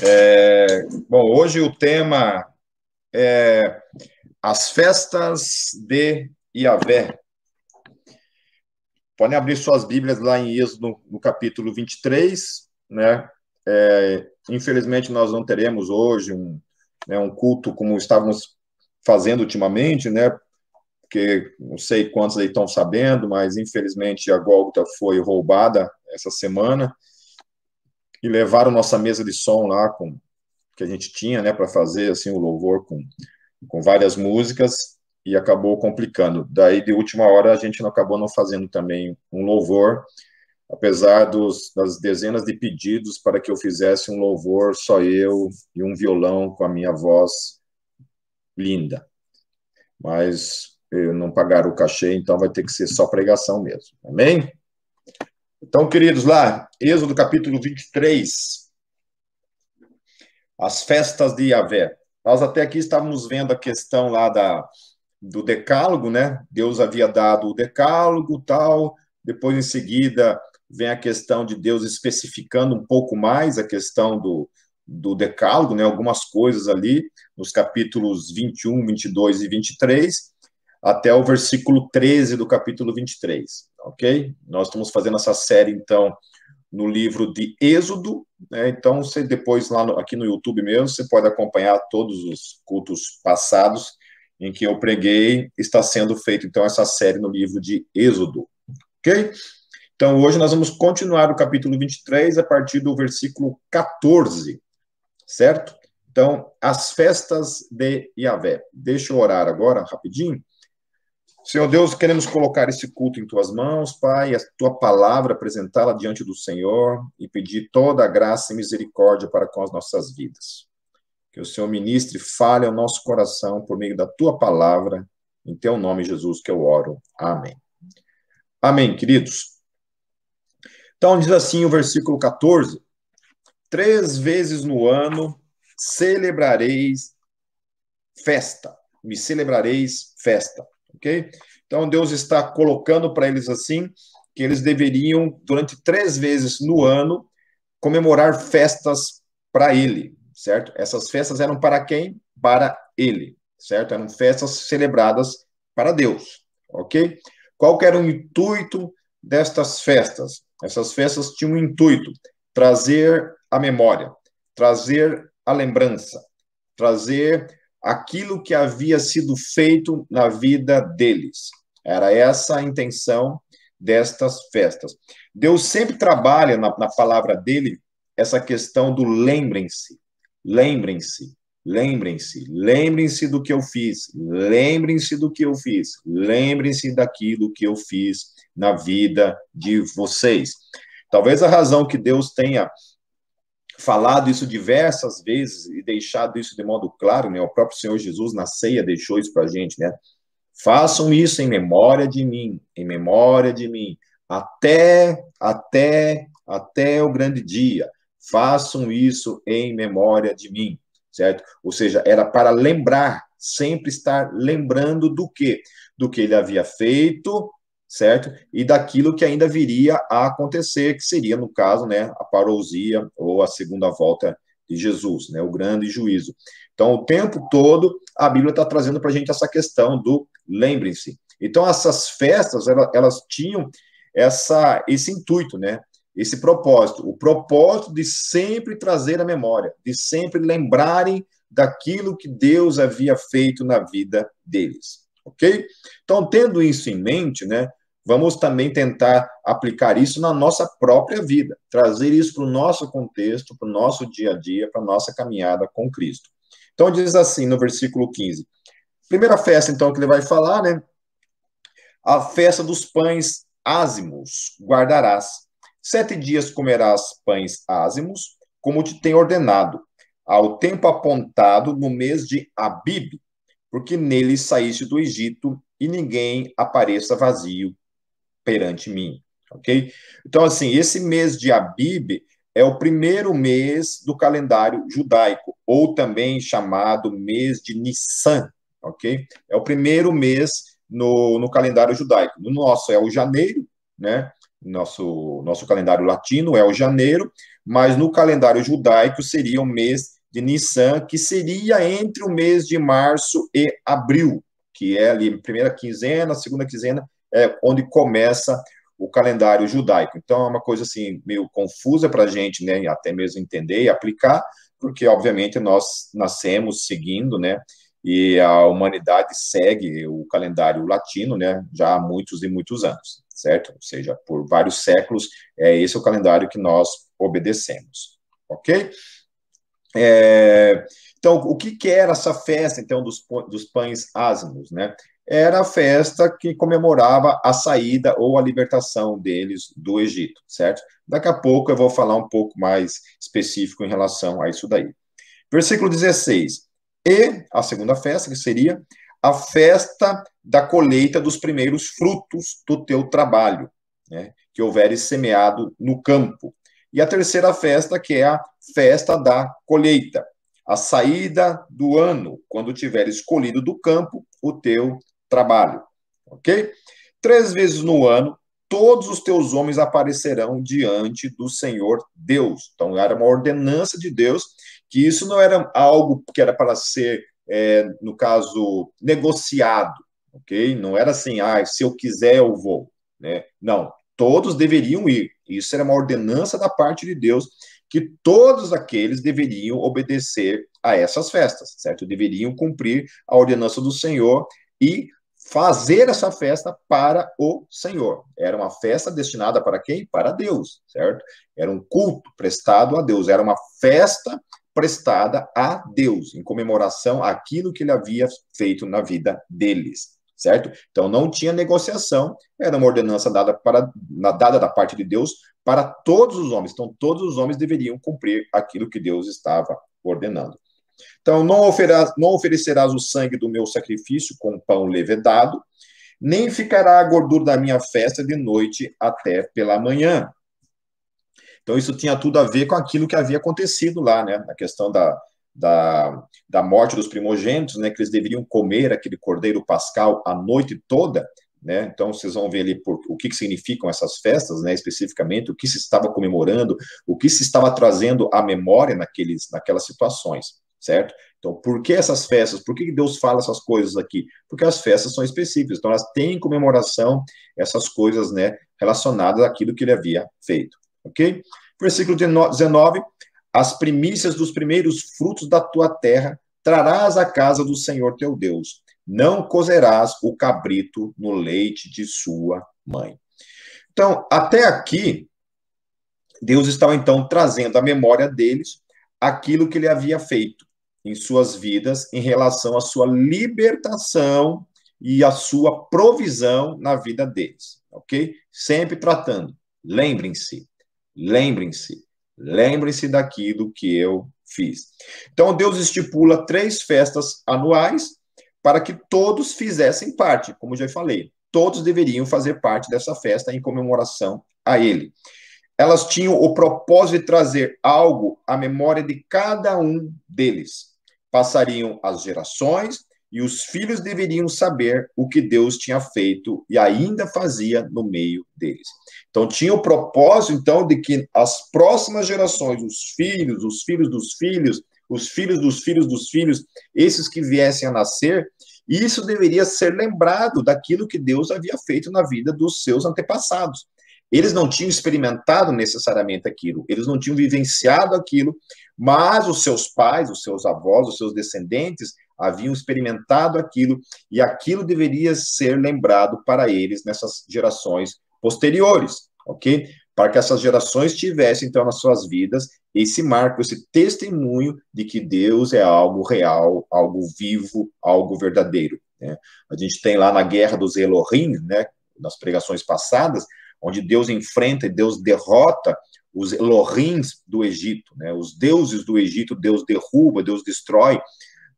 É, bom, hoje o tema é as festas de Iavé. Podem abrir suas Bíblias lá em Êxodo, no capítulo 23, né? É, infelizmente, nós não teremos hoje um, né, um culto como estávamos fazendo ultimamente, né? Porque não sei quantos aí estão sabendo, mas infelizmente a Gólgota foi roubada essa semana e levaram nossa mesa de som lá com que a gente tinha, né, para fazer assim o louvor com, com várias músicas e acabou complicando. Daí de última hora a gente não acabou não fazendo também um louvor, apesar dos, das dezenas de pedidos para que eu fizesse um louvor só eu e um violão com a minha voz linda. Mas eu não pagaram o cachê, então vai ter que ser só pregação mesmo. Amém? Então, queridos, lá, Êxodo capítulo 23, as festas de Yahvé. Nós até aqui estávamos vendo a questão lá da, do decálogo, né? Deus havia dado o decálogo, tal, depois em seguida vem a questão de Deus especificando um pouco mais a questão do, do decálogo, né? Algumas coisas ali, nos capítulos 21, 22 e 23, até o versículo 13 do capítulo 23, ok? Nós estamos fazendo essa série, então, no livro de Êxodo, né? Então, você depois, lá no, aqui no YouTube mesmo, você pode acompanhar todos os cultos passados em que eu preguei, está sendo feito, então, essa série no livro de Êxodo, ok? Então, hoje nós vamos continuar o capítulo 23 a partir do versículo 14, certo? Então, as festas de Yahvé. Deixa eu orar agora, rapidinho. Senhor Deus, queremos colocar esse culto em tuas mãos, Pai, a tua palavra, apresentá-la diante do Senhor e pedir toda a graça e misericórdia para com as nossas vidas. Que o Senhor ministre, fale ao nosso coração por meio da tua palavra, em teu nome, Jesus, que eu oro. Amém. Amém, queridos. Então, diz assim o versículo 14: Três vezes no ano celebrareis festa, me celebrareis festa ok? Então, Deus está colocando para eles assim, que eles deveriam, durante três vezes no ano, comemorar festas para ele, certo? Essas festas eram para quem? Para ele, certo? Eram festas celebradas para Deus, ok? Qual era o intuito destas festas? Essas festas tinham um intuito, trazer a memória, trazer a lembrança, trazer aquilo que havia sido feito na vida deles. Era essa a intenção destas festas. Deus sempre trabalha na, na palavra dele essa questão do lembrem-se, lembrem-se, lembrem-se, lembrem-se do que eu fiz, lembrem-se do que eu fiz, lembrem-se daquilo que eu fiz na vida de vocês. Talvez a razão que Deus tenha falado isso diversas vezes e deixado isso de modo claro, né? O próprio Senhor Jesus na ceia deixou isso para a gente, né? Façam isso em memória de mim, em memória de mim, até, até, até o grande dia. Façam isso em memória de mim, certo? Ou seja, era para lembrar, sempre estar lembrando do que? Do que ele havia feito, certo? E daquilo que ainda viria a acontecer, que seria, no caso, né, a parousia ou a segunda volta de Jesus, né, o grande juízo. Então, o tempo todo, a Bíblia está trazendo para a gente essa questão do lembrem-se. Então, essas festas, elas, elas tinham essa, esse intuito, né, esse propósito, o propósito de sempre trazer a memória, de sempre lembrarem daquilo que Deus havia feito na vida deles, ok? Então, tendo isso em mente, né, vamos também tentar aplicar isso na nossa própria vida, trazer isso para o nosso contexto, para o nosso dia a dia, para a nossa caminhada com Cristo. Então, diz assim no versículo 15. Primeira festa, então, que ele vai falar, né? A festa dos pães ázimos guardarás. Sete dias comerás pães ázimos, como te tem ordenado, ao tempo apontado no mês de Abib, porque nele saíste do Egito, e ninguém apareça vazio perante mim, ok? Então, assim, esse mês de Abib é o primeiro mês do calendário judaico, ou também chamado mês de Nissan, ok? É o primeiro mês no, no calendário judaico. No nosso é o janeiro, né? nosso, nosso calendário latino é o janeiro, mas no calendário judaico seria o mês de Nissan, que seria entre o mês de março e abril, que é ali primeira quinzena, segunda quinzena, é onde começa o calendário judaico. Então é uma coisa assim meio confusa para a gente, né, até mesmo entender e aplicar, porque obviamente nós nascemos seguindo, né, e a humanidade segue o calendário latino, né, já há muitos e muitos anos, certo? Ou seja, por vários séculos, é esse o calendário que nós obedecemos, ok? É, então, o que, que era essa festa, então, dos, dos pães ázimos, né? Era a festa que comemorava a saída ou a libertação deles do Egito, certo? Daqui a pouco eu vou falar um pouco mais específico em relação a isso daí. Versículo 16. E a segunda festa, que seria a festa da colheita dos primeiros frutos do teu trabalho, né, que houveres semeado no campo. E a terceira festa, que é a festa da colheita, a saída do ano, quando tiveres colhido do campo o teu trabalho. Ok? Três vezes no ano, todos os teus homens aparecerão diante do Senhor Deus. Então, era uma ordenança de Deus que isso não era algo que era para ser, é, no caso, negociado, ok? Não era assim, ah, se eu quiser eu vou, né? Não, todos deveriam ir. Isso era uma ordenança da parte de Deus que todos aqueles deveriam obedecer a essas festas, certo? Deveriam cumprir a ordenança do Senhor e fazer essa festa para o Senhor. Era uma festa destinada para quem? Para Deus, certo? Era um culto prestado a Deus, era uma festa prestada a Deus, em comemoração àquilo que ele havia feito na vida deles, certo? Então não tinha negociação, era uma ordenança dada, para, dada da parte de Deus para todos os homens. Então todos os homens deveriam cumprir aquilo que Deus estava ordenando. Então não, oferas, não oferecerás o sangue do meu sacrifício com pão levedado, nem ficará a gordura da minha festa de noite até pela manhã. Então, isso tinha tudo a ver com aquilo que havia acontecido lá, né? A questão da, da, da morte dos primogênitos, né? Que eles deveriam comer aquele cordeiro pascal a noite toda, né? Então, vocês vão ver ali por, o que, que significam essas festas, né? Especificamente, o que se estava comemorando, o que se estava trazendo à memória naqueles, naquelas situações, certo? Então, por que essas festas? Por que Deus fala essas coisas aqui? Porque as festas são específicas, então elas têm comemoração, essas coisas, né, relacionadas àquilo que ele havia feito ok? Versículo 19: As primícias dos primeiros frutos da tua terra trarás à casa do Senhor teu Deus. Não cozerás o cabrito no leite de sua mãe. Então, até aqui, Deus estava então trazendo à memória deles aquilo que ele havia feito em suas vidas em relação à sua libertação e à sua provisão na vida deles, ok? Sempre tratando. Lembrem-se, Lembrem-se, lembrem-se daquilo que eu fiz. Então, Deus estipula três festas anuais para que todos fizessem parte, como já falei. Todos deveriam fazer parte dessa festa em comemoração a Ele. Elas tinham o propósito de trazer algo à memória de cada um deles. Passariam as gerações e os filhos deveriam saber o que Deus tinha feito e ainda fazia no meio deles. Então tinha o propósito então de que as próximas gerações, os filhos, os filhos dos filhos, os filhos dos filhos dos filhos, esses que viessem a nascer, isso deveria ser lembrado daquilo que Deus havia feito na vida dos seus antepassados. Eles não tinham experimentado necessariamente aquilo, eles não tinham vivenciado aquilo, mas os seus pais, os seus avós, os seus descendentes haviam experimentado aquilo e aquilo deveria ser lembrado para eles nessas gerações posteriores, ok? Para que essas gerações tivessem, então, nas suas vidas esse marco, esse testemunho de que Deus é algo real, algo vivo, algo verdadeiro. Né? A gente tem lá na Guerra dos Elohim, né, nas pregações passadas, onde Deus enfrenta e Deus derrota os Elohims do Egito, né? Os deuses do Egito, Deus derruba, Deus destrói,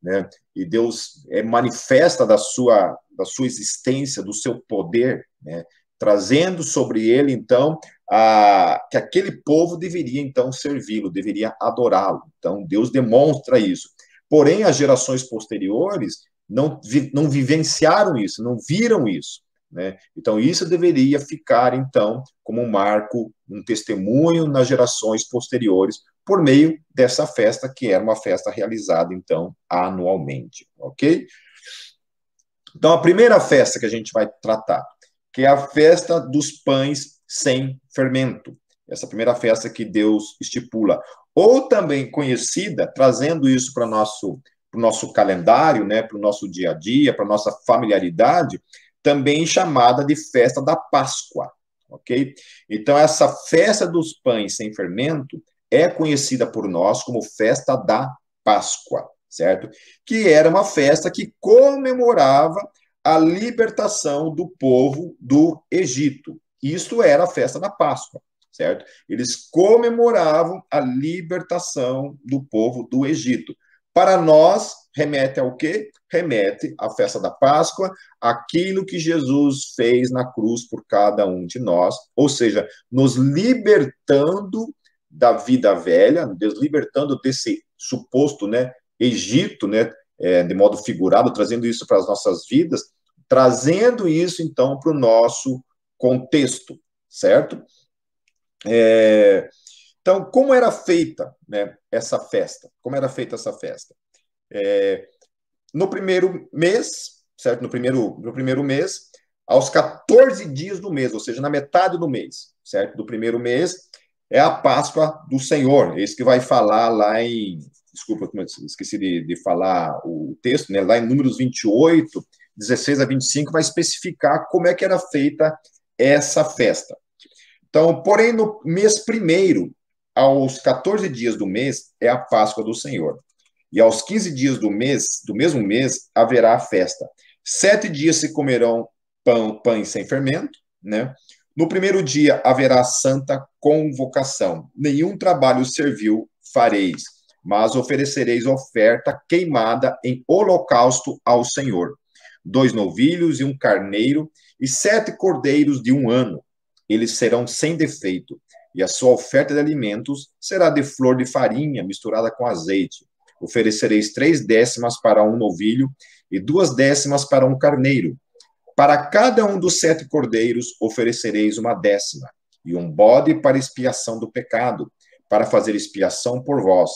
né? E Deus é, manifesta da sua, da sua existência, do seu poder, né? Trazendo sobre ele, então, a, que aquele povo deveria, então, servi-lo, deveria adorá-lo. Então, Deus demonstra isso. Porém, as gerações posteriores não, não vivenciaram isso, não viram isso. Né? Então, isso deveria ficar, então, como um marco, um testemunho nas gerações posteriores, por meio dessa festa, que era uma festa realizada, então, anualmente, ok? Então, a primeira festa que a gente vai tratar, que é a festa dos pães sem fermento. Essa primeira festa que Deus estipula. Ou também conhecida, trazendo isso para o nosso, nosso calendário, né, para o nosso dia a dia, para a nossa familiaridade, também chamada de festa da Páscoa, ok? Então, essa festa dos pães sem fermento é conhecida por nós como festa da Páscoa, certo? Que era uma festa que comemorava a libertação do povo do Egito. Isto era a festa da Páscoa, certo? Eles comemoravam a libertação do povo do Egito. Para nós, remete ao quê? Remete à festa da Páscoa, aquilo que Jesus fez na cruz por cada um de nós, ou seja, nos libertando da vida velha, nos libertando desse suposto, né, Egito, né, é, de modo figurado, trazendo isso para as nossas vidas, trazendo isso então para o nosso contexto, certo? É, então, como era feita né, essa festa? Como era feita essa festa? É, no primeiro mês, certo? No primeiro, no primeiro mês, aos 14 dias do mês, ou seja, na metade do mês, certo? Do primeiro mês, é a Páscoa do Senhor. Esse que vai falar lá em. Desculpa, esqueci de, de falar o texto, né? Lá em Números 28, 16 a 25, vai especificar como é que era feita essa festa. Então, porém, no mês primeiro, aos 14 dias do mês, é a Páscoa do Senhor. E aos 15 dias do mês, do mesmo mês, haverá a festa. Sete dias se comerão pão, pães sem fermento, né? No primeiro dia haverá santa convocação. Nenhum trabalho servil fareis, mas oferecereis oferta queimada em holocausto ao Senhor. Dois novilhos e um carneiro, e sete cordeiros de um ano. Eles serão sem defeito, e a sua oferta de alimentos será de flor de farinha misturada com azeite. Oferecereis três décimas para um novilho e duas décimas para um carneiro. Para cada um dos sete cordeiros oferecereis uma décima, e um bode para expiação do pecado, para fazer expiação por vós.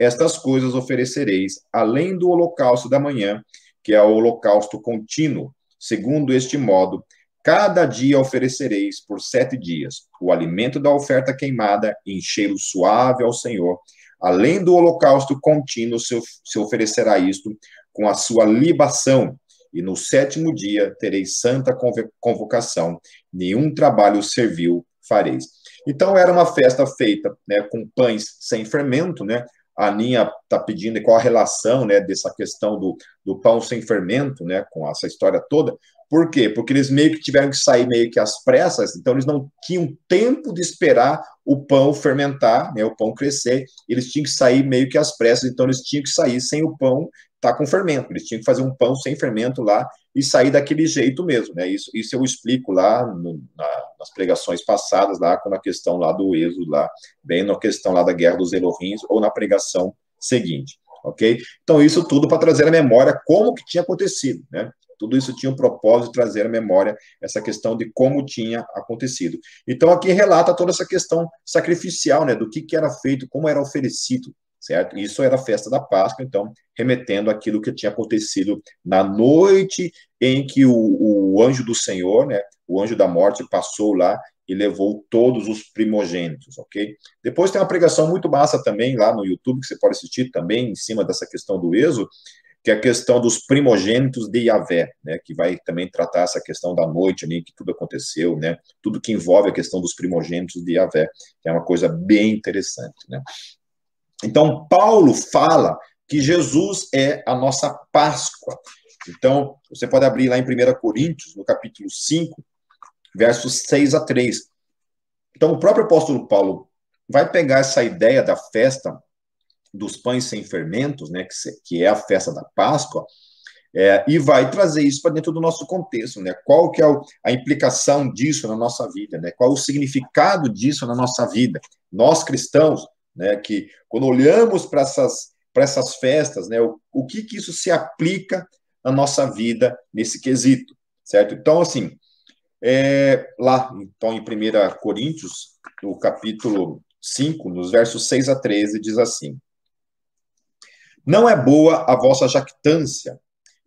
Estas coisas oferecereis, além do holocausto da manhã, que é o holocausto contínuo, Segundo este modo, cada dia oferecereis por sete dias o alimento da oferta queimada em cheiro suave ao Senhor. Além do holocausto contínuo, se oferecerá isto com a sua libação. E no sétimo dia tereis santa convocação, nenhum trabalho servil fareis. Então era uma festa feita né, com pães sem fermento, né, a Aninha está pedindo qual a relação né, dessa questão do, do pão sem fermento, né, com essa história toda. Por quê? Porque eles meio que tiveram que sair meio que às pressas, então eles não tinham tempo de esperar o pão fermentar, né, o pão crescer, eles tinham que sair meio que às pressas, então eles tinham que sair sem o pão tá com fermento. Eles tinham que fazer um pão sem fermento lá e sair daquele jeito mesmo, né? Isso, isso eu explico lá no, na, nas pregações passadas, lá com a questão lá do êxodo, lá, bem na questão lá da guerra dos Elohims, ou na pregação seguinte, ok? Então, isso tudo para trazer a memória como que tinha acontecido, né? Tudo isso tinha um propósito de trazer à memória essa questão de como tinha acontecido. Então, aqui relata toda essa questão sacrificial, né? Do que, que era feito, como era oferecido certo? Isso era a festa da Páscoa, então, remetendo aquilo que tinha acontecido na noite em que o, o anjo do Senhor, né, o anjo da morte, passou lá e levou todos os primogênitos, ok? Depois tem uma pregação muito massa também lá no YouTube, que você pode assistir também, em cima dessa questão do êxodo, que é a questão dos primogênitos de Yahvé, né, que vai também tratar essa questão da noite ali, que tudo aconteceu, né, tudo que envolve a questão dos primogênitos de Yahvé, que é uma coisa bem interessante, né. Então, Paulo fala que Jesus é a nossa Páscoa. Então, você pode abrir lá em 1 Coríntios, no capítulo 5, versos 6 a 3. Então, o próprio apóstolo Paulo vai pegar essa ideia da festa dos pães sem fermentos, né, que é a festa da Páscoa, é, e vai trazer isso para dentro do nosso contexto, né? Qual que é o, a implicação disso na nossa vida, né? Qual o significado disso na nossa vida? Nós cristãos, né? Que quando olhamos para essas, para essas festas, né? O, o que que isso se aplica na nossa vida nesse quesito, certo? Então, assim, É, lá, então, em 1 Coríntios, no capítulo 5, nos versos 6 a 13, diz assim: Não é boa a vossa jactância.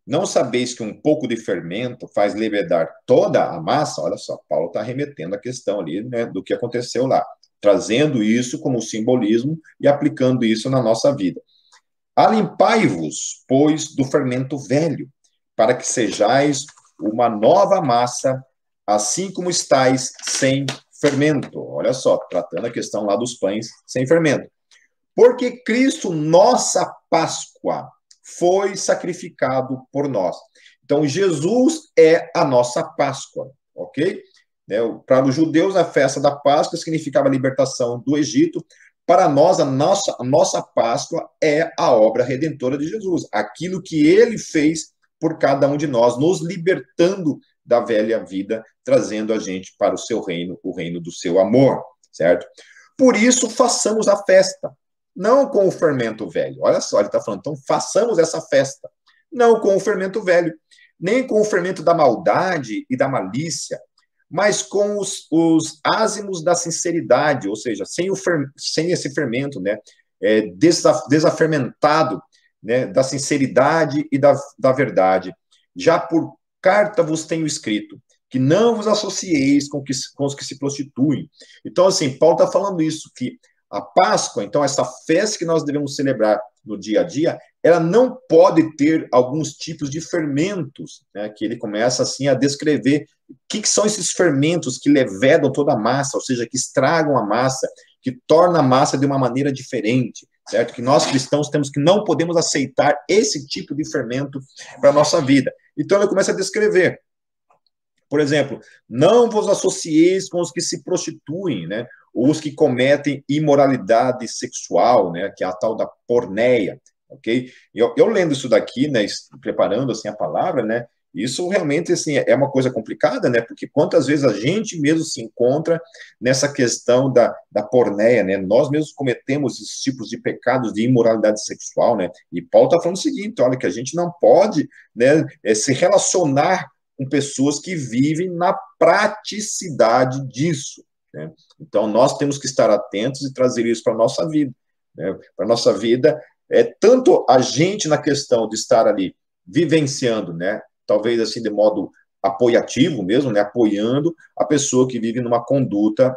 Não sabeis que um pouco de fermento faz levedar toda a massa? Olha só, Paulo está remetendo a questão ali né, do que aconteceu lá, trazendo isso como simbolismo e aplicando isso na nossa vida. Alimpai-vos, pois, do fermento velho, para que sejais uma nova massa, assim como estáis sem fermento. Olha só, tratando a questão lá dos pães sem fermento. Porque Cristo, nossa Páscoa, foi sacrificado por nós. Então, Jesus é a nossa Páscoa, ok? Né, para os judeus, a festa da Páscoa significava a libertação do Egito. Para nós, a nossa, a nossa Páscoa é a obra redentora de Jesus, aquilo que ele fez por cada um de nós, nos libertando da velha vida, trazendo a gente para o seu reino, o reino do seu amor, certo? Por isso, façamos a festa, não com o fermento velho. Olha só, ele está falando, então façamos essa festa, não com o fermento velho, nem com o fermento da maldade e da malícia, mas com os, os ázimos da sinceridade, ou seja, sem, o fer, sem esse fermento, né? É, desafermentado né, da sinceridade e da, da verdade. Já por carta vos tenho escrito, que não vos associeis com, que, com os que se prostituem. Então, assim, Paulo está falando isso, que a Páscoa, então, essa festa que nós devemos celebrar no dia a dia, ela não pode ter alguns tipos de fermentos, né, que ele começa, assim, a descrever o que, que são esses fermentos que levedam toda a massa, ou seja, que estragam a massa, que torna a massa de uma maneira diferente certo? Que nós cristãos temos que não podemos aceitar esse tipo de fermento para a nossa vida. Então ele começa a descrever. Por exemplo, não vos associeis com os que se prostituem, né? Ou os que cometem imoralidade sexual, né? Que é a tal da porneia, ok? Eu, eu lendo isso daqui, né? Preparando assim a palavra, né? Isso realmente assim, é uma coisa complicada, né? Porque quantas vezes a gente mesmo se encontra nessa questão da, da porneia, né? Nós mesmos cometemos esses tipos de pecados de imoralidade sexual, né? E Paulo está falando o seguinte: olha, que a gente não pode né, é, se relacionar com pessoas que vivem na praticidade disso. Né? Então, nós temos que estar atentos e trazer isso para a nossa vida. Né? Para a nossa vida, é tanto a gente na questão de estar ali vivenciando, né? talvez assim de modo apoiativo mesmo, né, apoiando a pessoa que vive numa conduta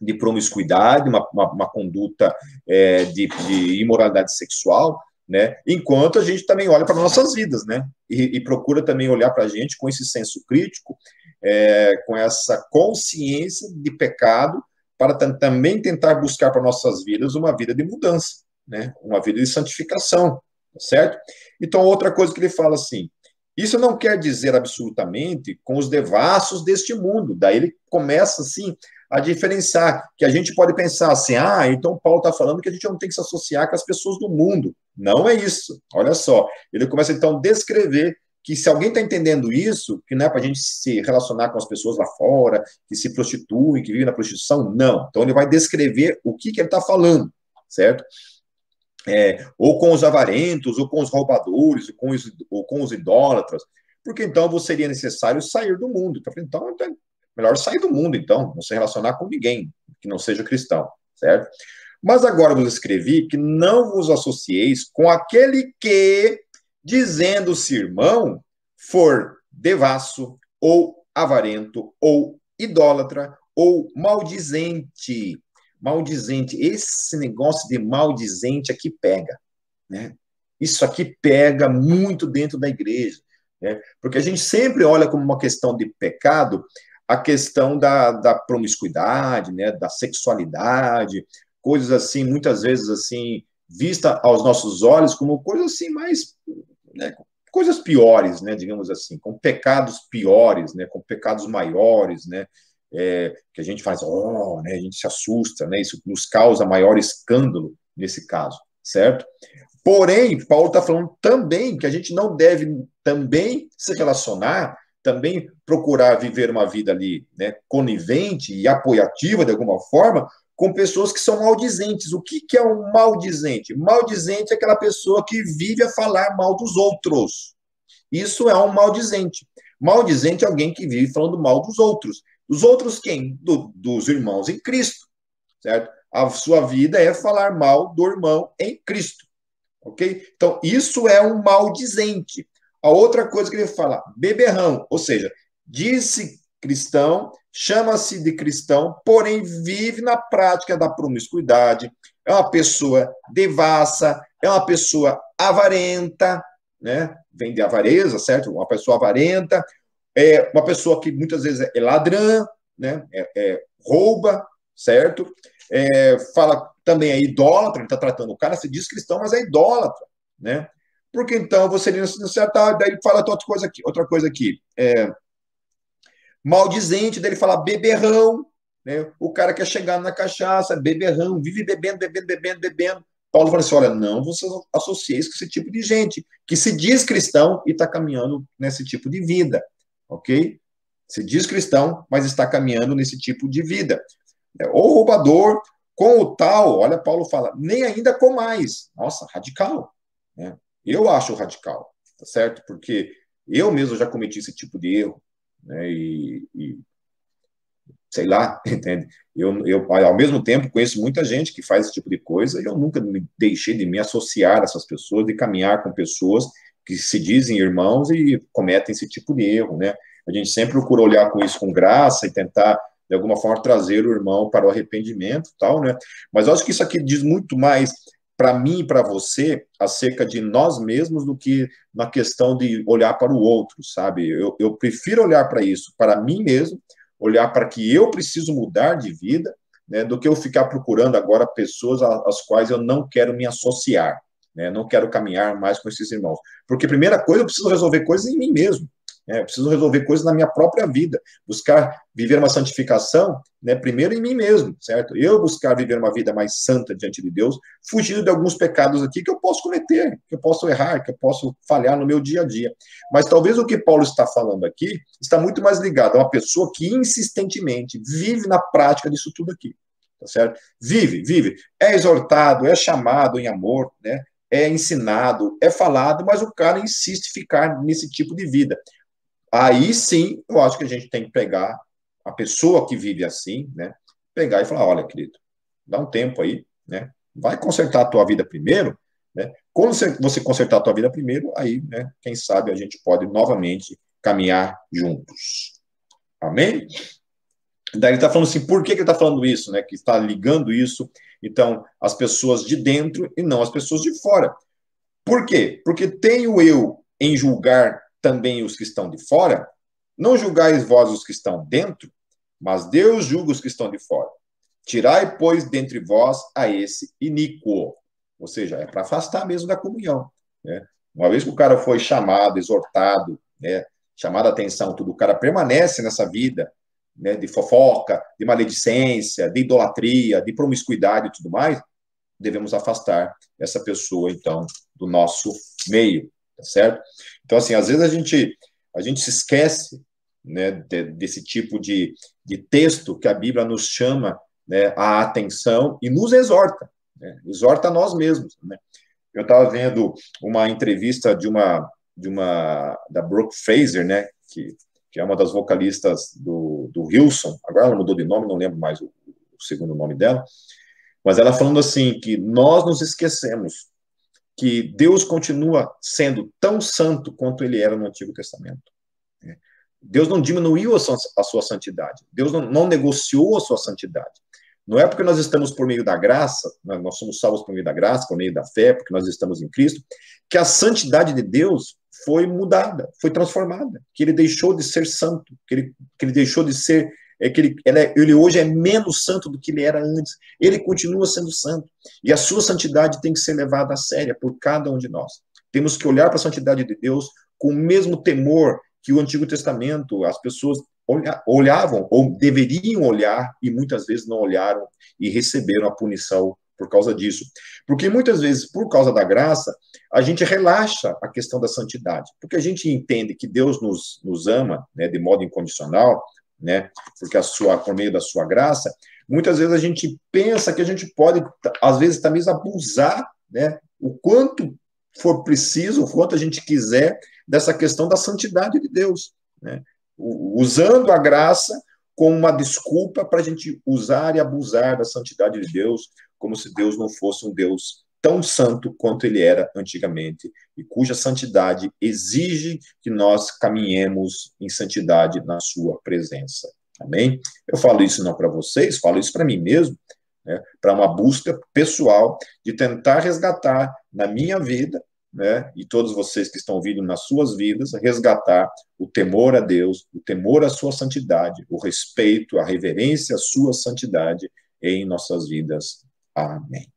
de promiscuidade, uma, uma, uma conduta é, de, de, imoralidade sexual, né, enquanto a gente também olha para nossas vidas, né, e, e procura também olhar para a gente com esse senso crítico, é, com essa consciência de pecado, para também tentar buscar para nossas vidas uma vida de mudança, né, uma vida de santificação, certo? Então, outra coisa que ele fala assim, isso não quer dizer absolutamente com os devassos deste mundo. Daí ele começa, assim, a diferenciar, que a gente pode pensar assim, ah, então Paulo está falando que a gente não tem que se associar com as pessoas do mundo. Não é isso. Olha só. Ele começa, então, a descrever que se alguém está entendendo isso, que não é para a gente se relacionar com as pessoas lá fora, que se prostituem, que vivem na prostituição, não. Então ele vai descrever o que, que ele está falando, certo? é, ou com os avarentos, ou com os roubadores, ou com os, ou com os idólatras, porque então seria necessário sair do mundo. Então, melhor sair do mundo, então, não se relacionar com ninguém que não seja cristão, certo? Mas agora vos escrevi que não vos associeis com aquele que, dizendo-se irmão, for devasso, ou avarento, ou idólatra, ou maldizente, maldizente. Esse negócio de maldizente aqui pega, né? Isso aqui pega muito dentro da igreja, né? Porque a gente sempre olha como uma questão de pecado a questão da, da promiscuidade, né? Da sexualidade, coisas assim, muitas vezes assim, vista aos nossos olhos como coisas assim mais, né? coisas piores, né, digamos assim, com pecados piores, né, com pecados maiores, né, é, que a gente faz, oh, né, a gente se assusta, né, isso nos causa maior escândalo nesse caso, certo? Porém, Paulo está falando também que a gente não deve também se relacionar, também procurar viver uma vida ali, né, conivente e apoiativa de alguma forma, com pessoas que são maldizentes. O que, que é um maldizente? Maldizente é aquela pessoa que vive a falar mal dos outros. Isso é um maldizente. Maldizente é alguém que vive falando mal dos outros. Dos outros quem? Do, dos irmãos em Cristo, certo? A sua vida é falar mal do irmão em Cristo, ok? Então, isso é um maldizente. A outra coisa que ele fala, beberrão, ou seja, disse cristão, chama-se de cristão, porém vive na prática da promiscuidade, é uma pessoa devassa, é uma pessoa avarenta, né? Vem de avareza, certo? Uma pessoa avarenta, é uma pessoa que muitas vezes é ladrã, né? É, é, rouba, certo? É, fala também é idólatra, ele está tratando o cara, se diz cristão, mas é idólatra, né? Porque então você acertar, daí fala outra coisa aqui, outra coisa aqui. É, maldizente, dele fala beberrão, né? O cara quer chegar na cachaça, beberrão, vive bebendo, bebendo, bebendo, bebendo. Paulo fala assim: olha, não você associeis com esse tipo de gente, que se diz cristão e está caminhando nesse tipo de vida, ok? Se diz cristão, mas está caminhando nesse tipo de vida. É, ou roubador, com o tal, olha, Paulo fala, nem ainda com mais. Nossa, radical. Né? Eu acho radical, tá certo? Porque eu mesmo já cometi esse tipo de erro, né? E, e sei lá, entende? Eu, eu, ao mesmo tempo, conheço muita gente que faz esse tipo de coisa e eu nunca me deixei de me associar a essas pessoas, de caminhar com pessoas que se dizem irmãos e cometem esse tipo de erro, né? A gente sempre procura olhar com isso com graça e tentar, de alguma forma, trazer o irmão para o arrependimento tal, né? Mas eu acho que isso aqui diz muito mais para mim e para você acerca de nós mesmos do que na questão de olhar para o outro, sabe? Eu, eu prefiro olhar para isso, para mim mesmo, olhar para que eu preciso mudar de vida, né, do que eu ficar procurando agora pessoas às quais eu não quero me associar, né, não quero caminhar mais com esses irmãos. Porque, primeira coisa, eu preciso resolver coisas em mim mesmo. Né? Eu preciso resolver coisas na minha própria vida, buscar viver uma santificação, né, primeiro em mim mesmo, certo? Eu buscar viver uma vida mais santa diante de Deus, fugindo de alguns pecados aqui que eu posso cometer, que eu posso errar, que eu posso falhar no meu dia a dia. Mas talvez o que Paulo está falando aqui está muito mais ligado a uma pessoa que insistentemente vive na prática disso tudo aqui. Tá certo? Vive, vive. É exortado, é chamado em amor, né? é ensinado, é falado, mas o cara insiste ficar nesse tipo de vida. Aí sim, eu acho que a gente tem que pegar a pessoa que vive assim, né? Pegar e falar, olha, querido, dá um tempo aí, né? Vai consertar a tua vida primeiro, né? Quando você consertar a tua vida primeiro, aí, né? Quem sabe a gente pode novamente caminhar juntos. Amém? Daí ele está falando assim, por que, que ele está falando isso, né? Que está ligando isso, então, as pessoas de dentro e não as pessoas de fora. Por quê? Porque tenho eu em julgar também os que estão de fora, não julgais vós os que estão dentro, mas Deus julga os que estão de fora. Tirai, pois, dentre vós a esse iníquo. Ou seja, é para afastar mesmo da comunhão. Né? Uma vez que o cara foi chamado, exortado, né, a atenção, tudo, o cara permanece nessa vida né, de fofoca, de maledicência, de idolatria, de promiscuidade e tudo mais, devemos afastar essa pessoa, então, do nosso meio tá certo? Então, assim, às vezes a gente, a gente se esquece né, de, desse tipo de, de texto que a Bíblia nos chama né, a atenção e nos exorta, né, exorta a nós mesmos. Né? Eu estava vendo uma entrevista de uma, de uma da Brooke Fraser, né, que, que é uma das vocalistas do, do Wilson, agora ela mudou de nome, não lembro mais o, o segundo nome dela, mas ela falando assim que nós nos esquecemos que Deus continua sendo tão santo quanto ele era no Antigo Testamento. Deus não diminuiu a sua, santidade, Deus não, não, negociou a sua santidade. Não é porque nós estamos por meio da graça, né, nós somos salvos por meio da graça, por meio da fé, porque nós estamos em Cristo, que a santidade de Deus foi mudada, foi transformada, que ele deixou de ser santo, que ele, que ele deixou de ser é que ele, é, ele hoje é menos santo do que ele era antes. Ele continua sendo santo. E a sua santidade tem que ser levada a séria por cada um de nós. Temos que olhar para a santidade de Deus com o mesmo temor que o Antigo Testamento, as pessoas olhavam, ou deveriam olhar, e muitas vezes não olharam e receberam a punição por causa disso. Porque muitas vezes, por causa da graça, a gente relaxa a questão da santidade, porque a gente entende que Deus nos, nos ama né, de modo incondicional, né? Porque a sua, por meio da sua graça, muitas vezes a gente pensa que a gente pode, às vezes, também abusar, né? O quanto for preciso, o quanto a gente quiser dessa questão da santidade de Deus. né? usando a graça como uma desculpa para a gente usar e abusar da santidade de Deus, como se Deus não fosse um Deus tão santo quanto ele era antigamente, e cuja santidade exige que nós caminhemos em santidade na sua presença. Amém? Eu falo isso não para vocês, falo isso para mim mesmo, né, para uma busca pessoal de tentar resgatar na minha vida né, e todos vocês que estão ouvindo nas suas vidas, resgatar o temor a Deus, o temor à sua santidade, o respeito, a reverência à sua santidade em nossas vidas. Amém.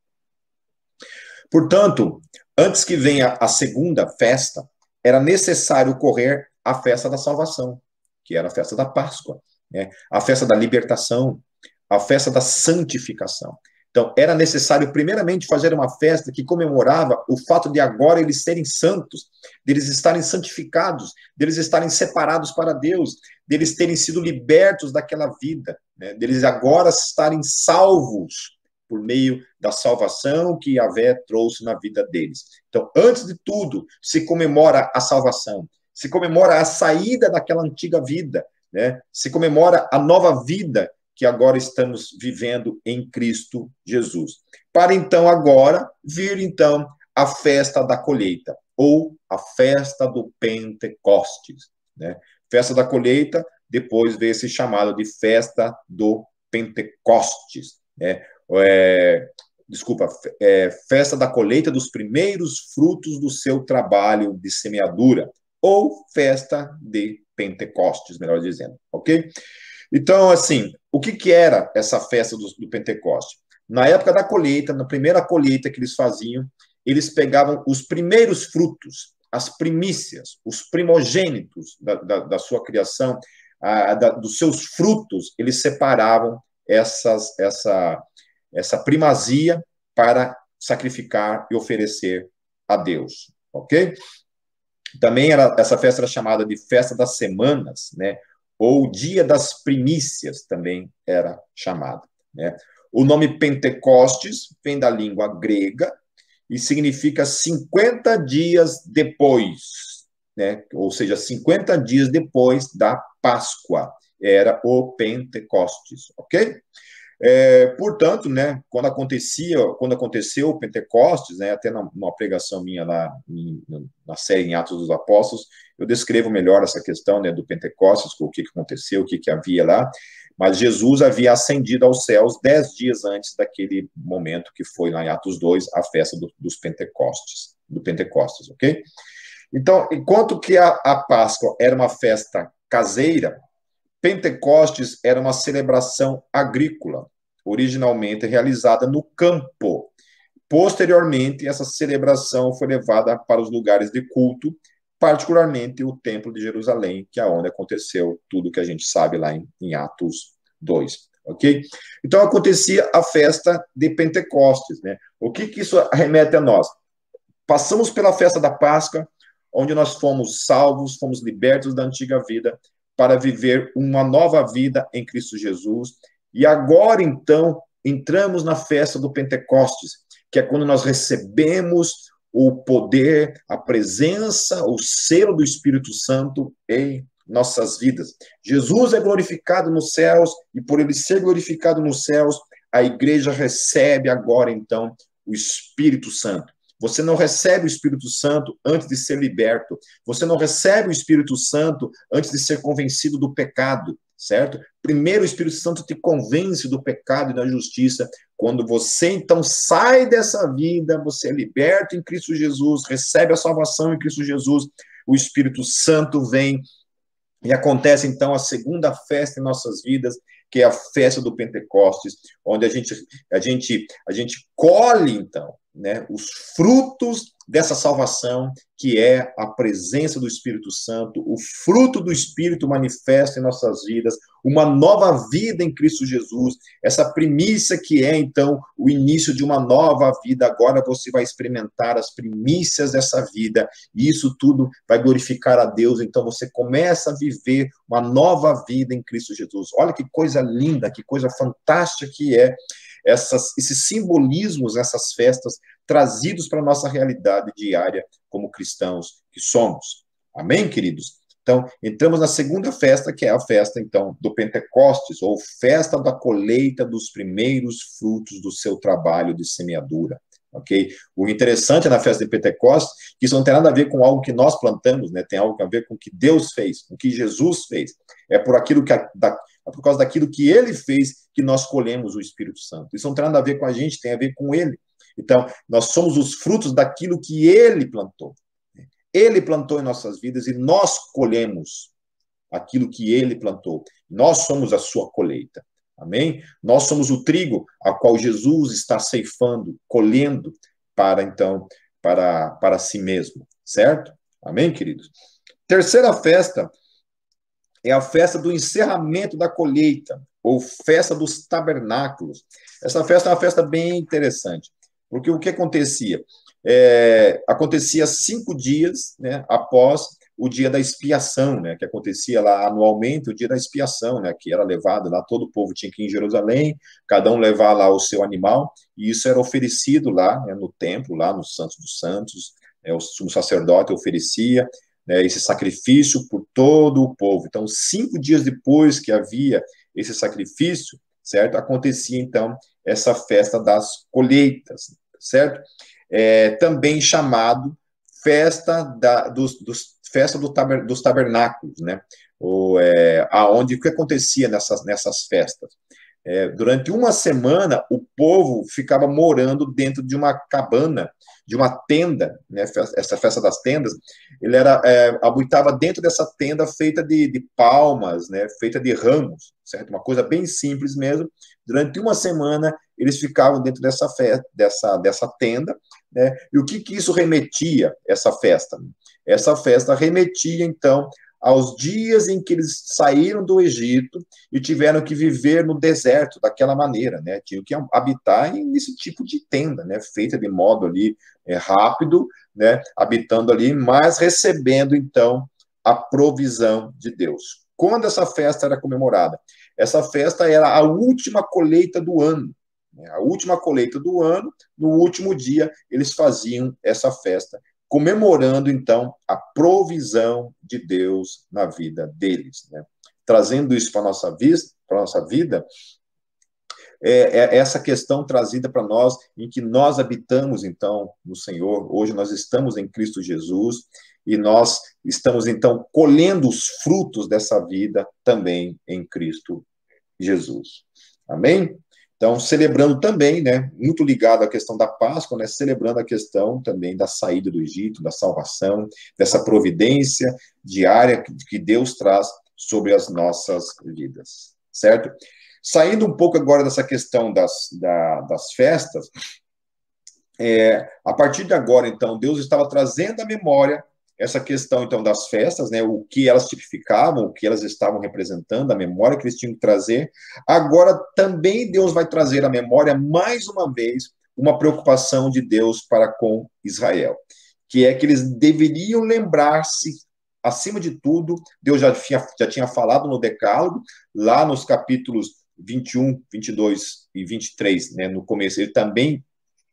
Portanto, antes que venha a segunda festa, era necessário correr a festa da salvação, que era a festa da Páscoa, né? a festa da libertação, a festa da santificação. Então, era necessário, primeiramente, fazer uma festa que comemorava o fato de agora eles serem santos, deles estarem santificados, deles estarem separados para Deus, deles terem sido libertos daquela vida, né? deles agora estarem salvos por meio da salvação que Yahvé trouxe na vida deles. Então, antes de tudo, se comemora a salvação, se comemora a saída daquela antiga vida, né? se comemora a nova vida que agora estamos vivendo em Cristo Jesus. Para então agora vir então a festa da colheita ou a festa do Pentecostes, né? Festa da colheita, depois veio esse chamado de festa do Pentecostes, né? É, desculpa, é, festa da colheita dos primeiros frutos do seu trabalho de semeadura, ou festa de Pentecostes, melhor dizendo, ok? Então, assim, o que, que era essa festa do, do? Na época da colheita, na primeira colheita que eles faziam, eles pegavam os primeiros frutos, as primícias, os primogênitos da, da, da sua criação, a, da, dos seus frutos, eles separavam essas, essa, essa primazia para sacrificar e oferecer a Deus, ok? Também era, essa festa era chamada de festa das semanas, né? ou Dia das Primícias também era chamado. Né? O nome Pentecostes vem da língua grega e significa 50 dias depois, né? ou seja, 50 dias depois da Páscoa, era o Pentecostes, ok? É, portanto, né, quando acontecia, quando aconteceu o Pentecostes, né, até numa pregação minha lá na série em Atos dos Apóstolos, eu descrevo melhor essa questão né, do Pentecostes, o que, que aconteceu, o que, que havia lá. Mas Jesus havia ascendido aos céus dez dias antes daquele momento que foi lá em Atos 2, a festa do, dos Pentecostes, do Pentecostes, ok? Então, enquanto que a, a Páscoa era uma festa caseira, Pentecostes era uma celebração agrícola originalmente realizada no campo. Posteriormente, essa celebração foi levada para os lugares de culto, particularmente o Templo de Jerusalém, que é onde aconteceu tudo que a gente sabe lá em, em Atos 2. Ok? Então acontecia a festa de Pentecostes, né? O que, que isso remete a nós? Passamos pela festa da Páscoa, onde nós fomos salvos, fomos libertos da antiga vida para viver uma nova vida em Cristo Jesus e agora, então, entramos na festa do Pentecostes, que é quando nós recebemos o poder, a presença, o selo do Espírito Santo em nossas vidas. Jesus é glorificado nos céus e por ele ser glorificado nos céus, a igreja recebe agora então o Espírito Santo. Você não recebe o Espírito Santo antes de ser liberto. Você não recebe o Espírito Santo antes de ser convencido do pecado certo? Primeiro, o Espírito Santo te convence do pecado e da justiça. Quando você então sai dessa vida, você é liberto em Cristo Jesus, recebe a salvação em Cristo Jesus, o Espírito Santo vem e acontece então a segunda festa em nossas vidas, que é a festa do Pentecostes, onde a gente a gente a gente colhe então, né, os frutos dessa salvação, que é a presença do Espírito Santo, o fruto do Espírito manifesto em nossas vidas, uma nova vida em Cristo Jesus, essa primícia que é, então, o início de uma nova vida. Agora você vai experimentar as primícias dessa vida, e isso tudo vai glorificar a Deus. Então você começa a viver uma nova vida em Cristo Jesus. Olha que coisa linda, que coisa fantástica que é essas, esses simbolismos, essas festas trazidos para a nossa realidade diária como cristãos que somos. Amém, queridos? Então, entramos na segunda festa, que é a festa, então, do Pentecostes, ou festa da colheita dos primeiros frutos do seu trabalho de semeadura. Ok? O interessante na festa de Pentecostes, que isso não tem nada a ver com algo que nós plantamos, né? Tem algo a ver com o que Deus fez, com o que Jesus fez. É por aquilo que a, da, é por causa daquilo que ele fez que nós colhemos o Espírito Santo. Isso não tem nada a ver com a gente, tem a ver com ele. Então, nós somos os frutos daquilo que ele plantou. Ele plantou em nossas vidas e nós colhemos aquilo que ele plantou. Nós somos a sua colheita. Amém? Nós somos o trigo a qual Jesus está ceifando, colhendo para então para para si mesmo, certo? Amém, queridos. Terceira festa é a festa do encerramento da colheita, ou festa dos tabernáculos. Essa festa é uma festa bem interessante, porque o que acontecia? É, acontecia cinco dias né, após o dia da expiação, né, que acontecia lá anualmente, o dia da expiação, né, que era levado lá, todo o povo tinha que ir em Jerusalém, cada um levar lá o seu animal, e isso era oferecido lá né, no templo, lá no Santos dos Santos, né, o sumo sacerdote oferecia, né, esse sacrifício por todo o povo. Então, cinco dias depois que havia esse sacrifício, certo? Acontecia, então, essa festa das colheitas, certo? É, também chamado festa da, dos, dos, festa do taber, dos tabernáculos, né? O, é, aonde o que acontecia nessas, nessas festas? É, durante uma semana, o povo ficava morando dentro de uma cabana, de uma tenda, né, essa festa das tendas, ele era é, habitava dentro dessa tenda feita de, de, palmas, né, feita de ramos, certo? Uma coisa bem simples mesmo. Durante uma semana, eles ficavam dentro dessa festa, dessa, dessa tenda, né? E o que, que isso remetia, essa festa? Essa festa remetia, então, aos dias em que eles saíram do Egito e tiveram que viver no deserto daquela maneira, né? Tinham que habitar nesse tipo de tenda, né? Feita de modo ali é, rápido, né? Habitando ali, mas recebendo então a provisão de Deus. Quando essa festa era comemorada? Essa festa era a última colheita do ano. Né? A última colheita do ano, no último dia, eles faziam essa festa comemorando então a provisão de Deus na vida deles, né? Trazendo isso para nossa vida, para nossa vida, é, é essa questão trazida para nós em que nós habitamos então no Senhor. Hoje nós estamos em Cristo Jesus e nós estamos então colhendo os frutos dessa vida também em Cristo Jesus. Amém? Então, celebrando também, né, muito ligado à questão da Páscoa, né, celebrando a questão também da saída do Egito, da salvação, dessa providência diária que Deus traz sobre as nossas vidas, certo? Saindo um pouco agora dessa questão das, da, das festas, é, a partir de agora, então, Deus estava trazendo à memória essa questão, então, das festas, né, o que elas tipificavam, o que elas estavam representando, a memória que eles tinham que trazer. Agora, também Deus vai trazer à memória, mais uma vez, uma preocupação de Deus para com Israel, que é que eles deveriam lembrar-se, acima de tudo, Deus já tinha, já tinha falado no Decálogo, lá nos capítulos 21, 22 e 23, né, no começo, ele também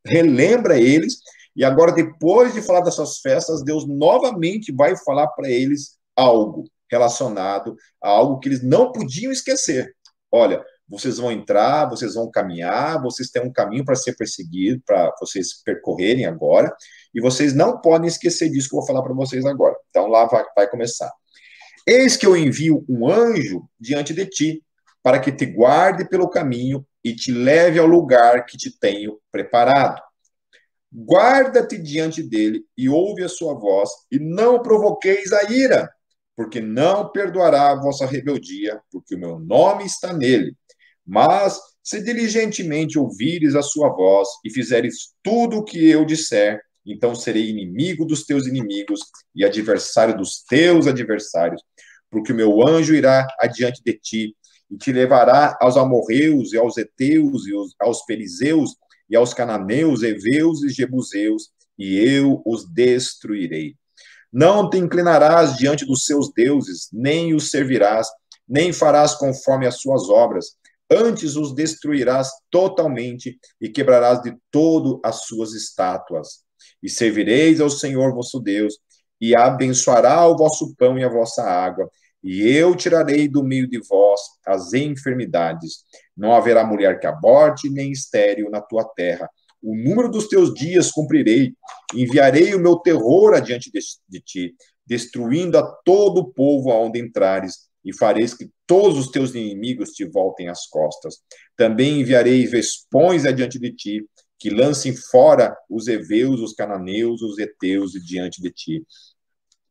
relembra eles e agora, depois de falar dessas festas, Deus novamente vai falar para eles algo relacionado a algo que eles não podiam esquecer. Olha, vocês vão entrar, vocês vão caminhar, vocês têm um caminho para ser perseguido, para vocês percorrerem agora, e vocês não podem esquecer disso que eu vou falar para vocês agora. Então, lá vai, vai começar. Eis que eu envio um anjo diante de ti, para que te guarde pelo caminho e te leve ao lugar que te tenho preparado. Guarda-te diante dele e ouve a sua voz, e não provoqueis a ira, porque não perdoará a vossa rebeldia, porque o meu nome está nele. Mas, se diligentemente ouvires a sua voz e fizeres tudo o que eu disser, então serei inimigo dos teus inimigos e adversário dos teus adversários, porque o meu anjo irá adiante de ti e te levará aos amorreus e aos heteus e aos perizeus e aos cananeus, heveus e jebuseus, e eu os destruirei. Não te inclinarás diante dos seus deuses, nem os servirás, nem farás conforme as suas obras. Antes os destruirás totalmente e quebrarás de todo as suas estátuas. E servireis ao Senhor vosso Deus, e abençoará o vosso pão e a vossa água, e eu tirarei do meio de vós as enfermidades. Não haverá mulher que aborte, nem estéril na tua terra. O número dos teus dias cumprirei, enviarei o meu terror adiante de, de ti, destruindo a todo o povo aonde entrares, e fareis que todos os teus inimigos te voltem as costas. Também enviarei vespões adiante de ti, que lancem fora os heveus, os cananeus, os heteus diante de ti.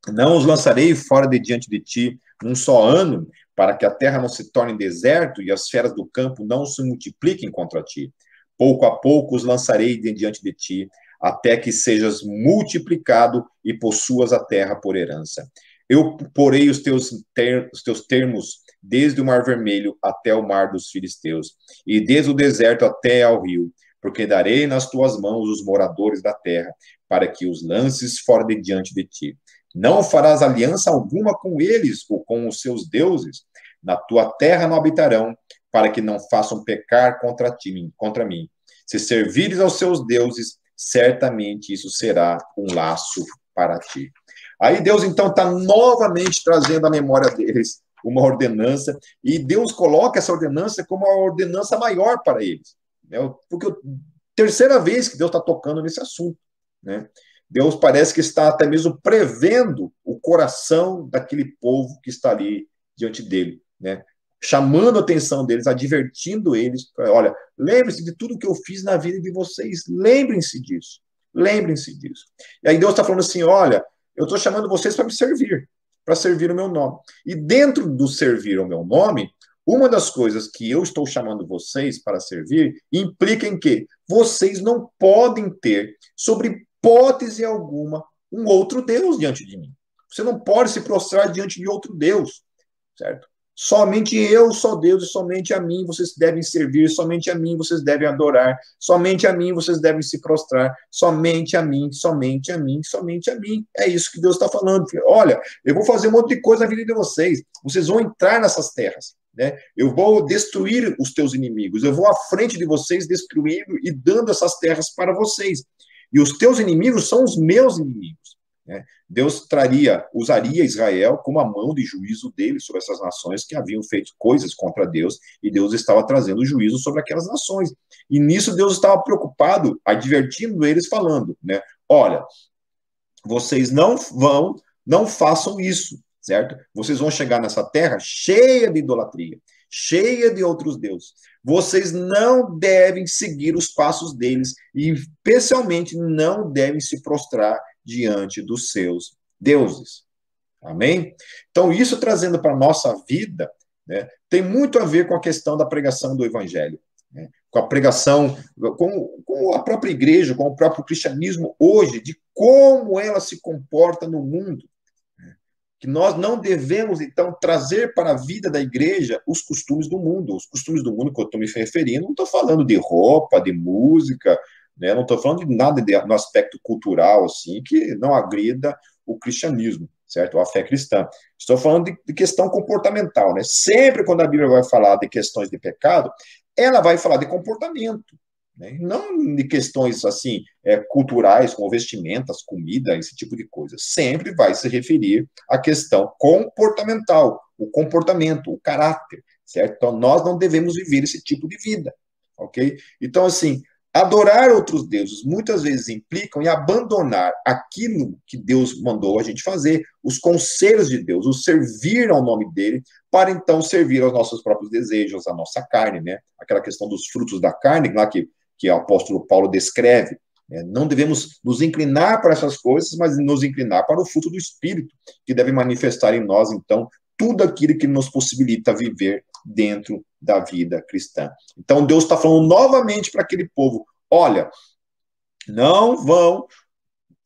Não os lançarei fora de diante de ti um só ano, para que a terra não se torne deserto e as feras do campo não se multipliquem contra ti. Pouco a pouco os lançarei de diante de ti, até que sejas multiplicado e possuas a terra por herança. Eu porei os teus, ter, os teus termos desde o Mar Vermelho até o Mar dos Filisteus, e desde o deserto até ao rio, porque darei nas tuas mãos os moradores da terra, para que os lances fora de diante de ti. Não farás aliança alguma com eles ou com os seus deuses. Na tua terra não habitarão, para que não façam pecar contra ti, contra mim. Se servires aos seus deuses, certamente isso será um laço para ti. Aí Deus então está novamente trazendo à memória deles uma ordenança, e Deus coloca essa ordenança como a ordenança maior para eles. Né? Porque a terceira vez que Deus está tocando nesse assunto. Né? Deus parece que está até mesmo prevendo o coração daquele povo que está ali diante dele, né? chamando a atenção deles, advertindo eles, olha, lembre-se de tudo que eu fiz na vida de vocês, lembrem-se disso, lembrem-se disso. E aí Deus está falando assim, olha, eu estou chamando vocês para me servir, para servir o meu nome. E dentro do servir o meu nome, uma das coisas que eu estou chamando vocês para servir implica em que vocês não podem ter, sobre hipótese alguma, um outro Deus diante de mim. Você não pode se prostrar diante de outro Deus, certo? Somente eu sou Deus e somente a mim vocês devem servir, somente a mim vocês devem adorar, somente a mim vocês devem se prostrar, somente a mim, somente a mim, somente a mim. É isso que Deus está falando. Olha, eu vou fazer um monte de coisa na vida de vocês, vocês vão entrar nessas terras, né? Eu vou destruir os teus inimigos, eu vou à frente de vocês destruindo e dando essas terras para vocês. E os teus inimigos são os meus inimigos. Né? Deus traria, usaria Israel como a mão de juízo dele sobre essas nações que haviam feito coisas contra Deus, e Deus estava trazendo juízo sobre aquelas nações. E nisso Deus estava preocupado, advertindo eles, falando, né? Olha, vocês não vão, não façam isso, certo? Vocês vão chegar nessa terra cheia de idolatria, cheia de outros deuses. Vocês não devem seguir os passos deles e, especialmente, não devem se prostrar diante dos seus deuses. Amém? Então, isso trazendo para a nossa vida, né, tem muito a ver com a questão da pregação do evangelho. Né, com a pregação, com, com a própria igreja, com o próprio cristianismo hoje, de como ela se comporta no mundo. Que nós não devemos, então, trazer para a vida da igreja os costumes do mundo. Os costumes do mundo que eu estou me referindo, não estou falando de roupa, de música, né? Não estou falando de nada de, no aspecto cultural, assim, que não agrida o cristianismo, certo? A fé cristã. Estou falando de, de questão comportamental, né? Sempre quando a Bíblia vai falar de questões de pecado, ela vai falar de comportamento, né? não de questões assim é, culturais, como vestimentas, comida, esse tipo de coisa. Sempre vai se referir à questão comportamental, o comportamento, o caráter, certo? Então nós não devemos viver esse tipo de vida, ok? Então assim Adorar outros deuses muitas vezes implicam em abandonar aquilo que Deus mandou a gente fazer, os conselhos de Deus, o servir ao nome dele, para então servir aos nossos próprios desejos, à nossa carne, né? Aquela questão dos frutos da carne, lá que, que o apóstolo Paulo descreve. Né? Não devemos nos inclinar para essas coisas, mas nos inclinar para o fruto do Espírito, que deve manifestar em nós, então, tudo aquilo que nos possibilita viver dentro da vida cristã. Então Deus está falando novamente para aquele povo: olha, não vão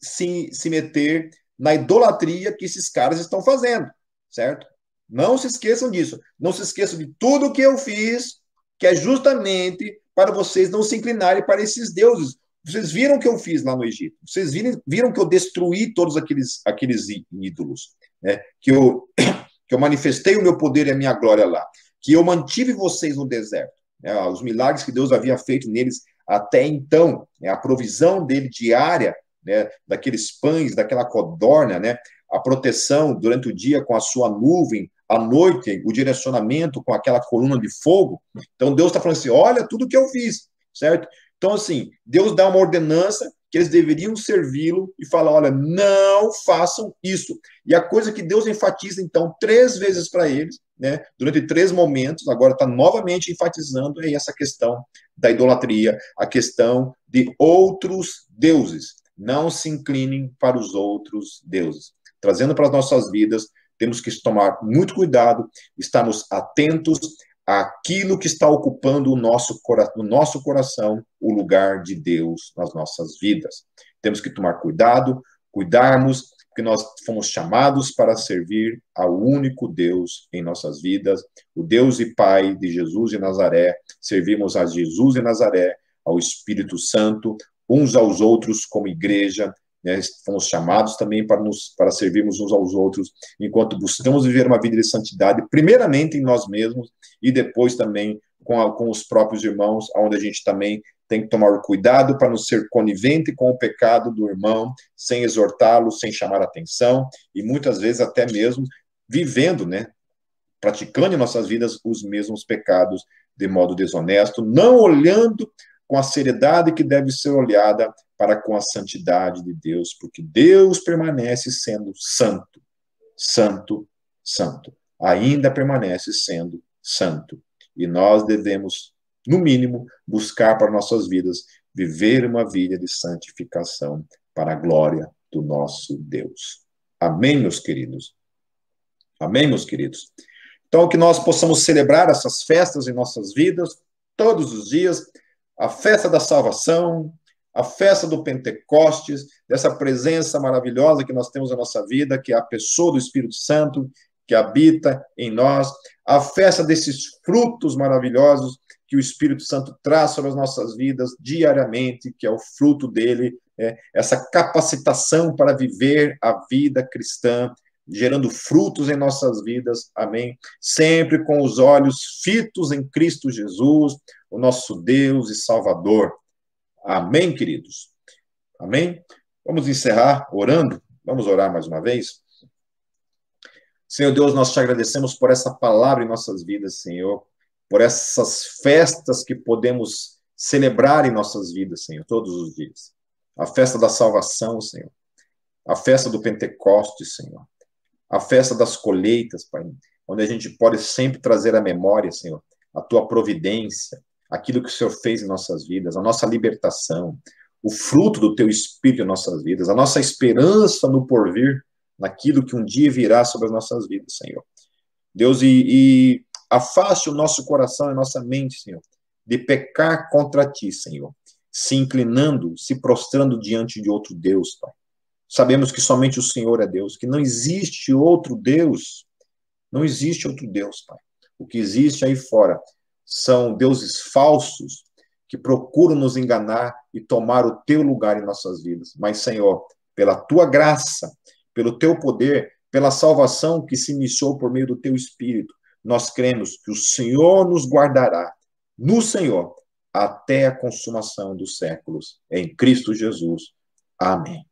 se, se meter na idolatria que esses caras estão fazendo, certo? Não se esqueçam disso. Não se esqueçam de tudo que eu fiz, que é justamente para vocês não se inclinarem para esses deuses. Vocês viram o que eu fiz lá no Egito. Vocês viram, viram que eu destruí todos aqueles, aqueles ídolos. Né? Que eu que eu manifestei o meu poder e a minha glória lá, que eu mantive vocês no deserto, né, os milagres que Deus havia feito neles até então, né, a provisão dele diária né, daqueles pães, daquela codorna, né, a proteção durante o dia com a sua nuvem, à noite, o direcionamento com aquela coluna de fogo. Então, Deus está falando assim: olha tudo que eu fiz, certo? Então, assim, Deus dá uma ordenança que eles deveriam servi-lo e falar: olha, não façam isso. E a coisa que Deus enfatiza, então, três vezes para eles, né, durante três momentos, agora está novamente enfatizando é essa questão da idolatria, a questão de outros deuses. Não se inclinem para os outros deuses. Trazendo para as nossas vidas, temos que tomar muito cuidado, estarmos atentos àquilo que está ocupando o nosso, no nosso coração o lugar de Deus nas nossas vidas. Temos que tomar cuidado, cuidarmos, porque nós fomos chamados para servir ao único Deus em nossas vidas, o Deus e Pai de Jesus de Nazaré. Servimos a Jesus de Nazaré, ao Espírito Santo, uns aos outros como igreja, né, fomos chamados também para, nos, para servirmos uns aos outros, enquanto buscamos viver uma vida de santidade, primeiramente em nós mesmos, e depois também com, a, com os próprios irmãos, onde a gente também tem que tomar cuidado para não ser conivente com o pecado do irmão, sem exortá-lo, sem chamar atenção, e muitas vezes até mesmo vivendo, né, praticando em nossas vidas os mesmos pecados de modo desonesto, não olhando com a seriedade que deve ser olhada para com a santidade de Deus, porque Deus permanece sendo santo, santo, santo. Ainda permanece sendo santo. E nós devemos, no mínimo, buscar para nossas vidas viver uma vida de santificação para a glória do nosso Deus. Amém, meus queridos? Amém, meus queridos? Então, que nós possamos celebrar essas festas em nossas vidas, todos os dias, a festa da salvação, a festa do Pentecostes, dessa presença maravilhosa que nós temos na nossa vida, que é a pessoa do Espírito Santo que habita em nós, a festa desses frutos maravilhosos que o Espírito Santo traz sobre as nossas vidas diariamente, que é o fruto dele, é, essa capacitação para viver a vida cristã, gerando frutos em nossas vidas, amém? Sempre com os olhos fitos em Cristo Jesus, o nosso Deus e Salvador. Amém, queridos? Amém? Vamos encerrar orando? Vamos orar mais uma vez? Senhor Deus, nós te agradecemos por essa palavra em nossas vidas, Senhor, por essas festas que podemos celebrar em nossas vidas, Senhor, todos os dias. A festa da salvação, Senhor. A festa do Pentecostes, Senhor. A festa das colheitas, Pai, onde a gente pode sempre trazer à memória, Senhor, a tua providência, aquilo que o Senhor fez em nossas vidas, a nossa libertação, o fruto do teu espírito em nossas vidas, a nossa esperança no porvir, naquilo que um dia virá sobre as nossas vidas, Senhor. Deus, e, e afaste o nosso coração e nossa mente, Senhor, de pecar contra ti, Senhor, se inclinando, se prostrando diante de outro Deus, Pai. Sabemos que somente o Senhor é Deus, que não existe outro Deus, não existe outro Deus, Pai. O que existe aí fora são deuses falsos que procuram nos enganar e tomar o teu lugar em nossas vidas. Mas, Senhor, pela tua graça, pelo teu poder, pela salvação que se iniciou por meio do teu Espírito, nós cremos que o Senhor nos guardará no Senhor até a consumação dos séculos. Em Cristo Jesus. Amém.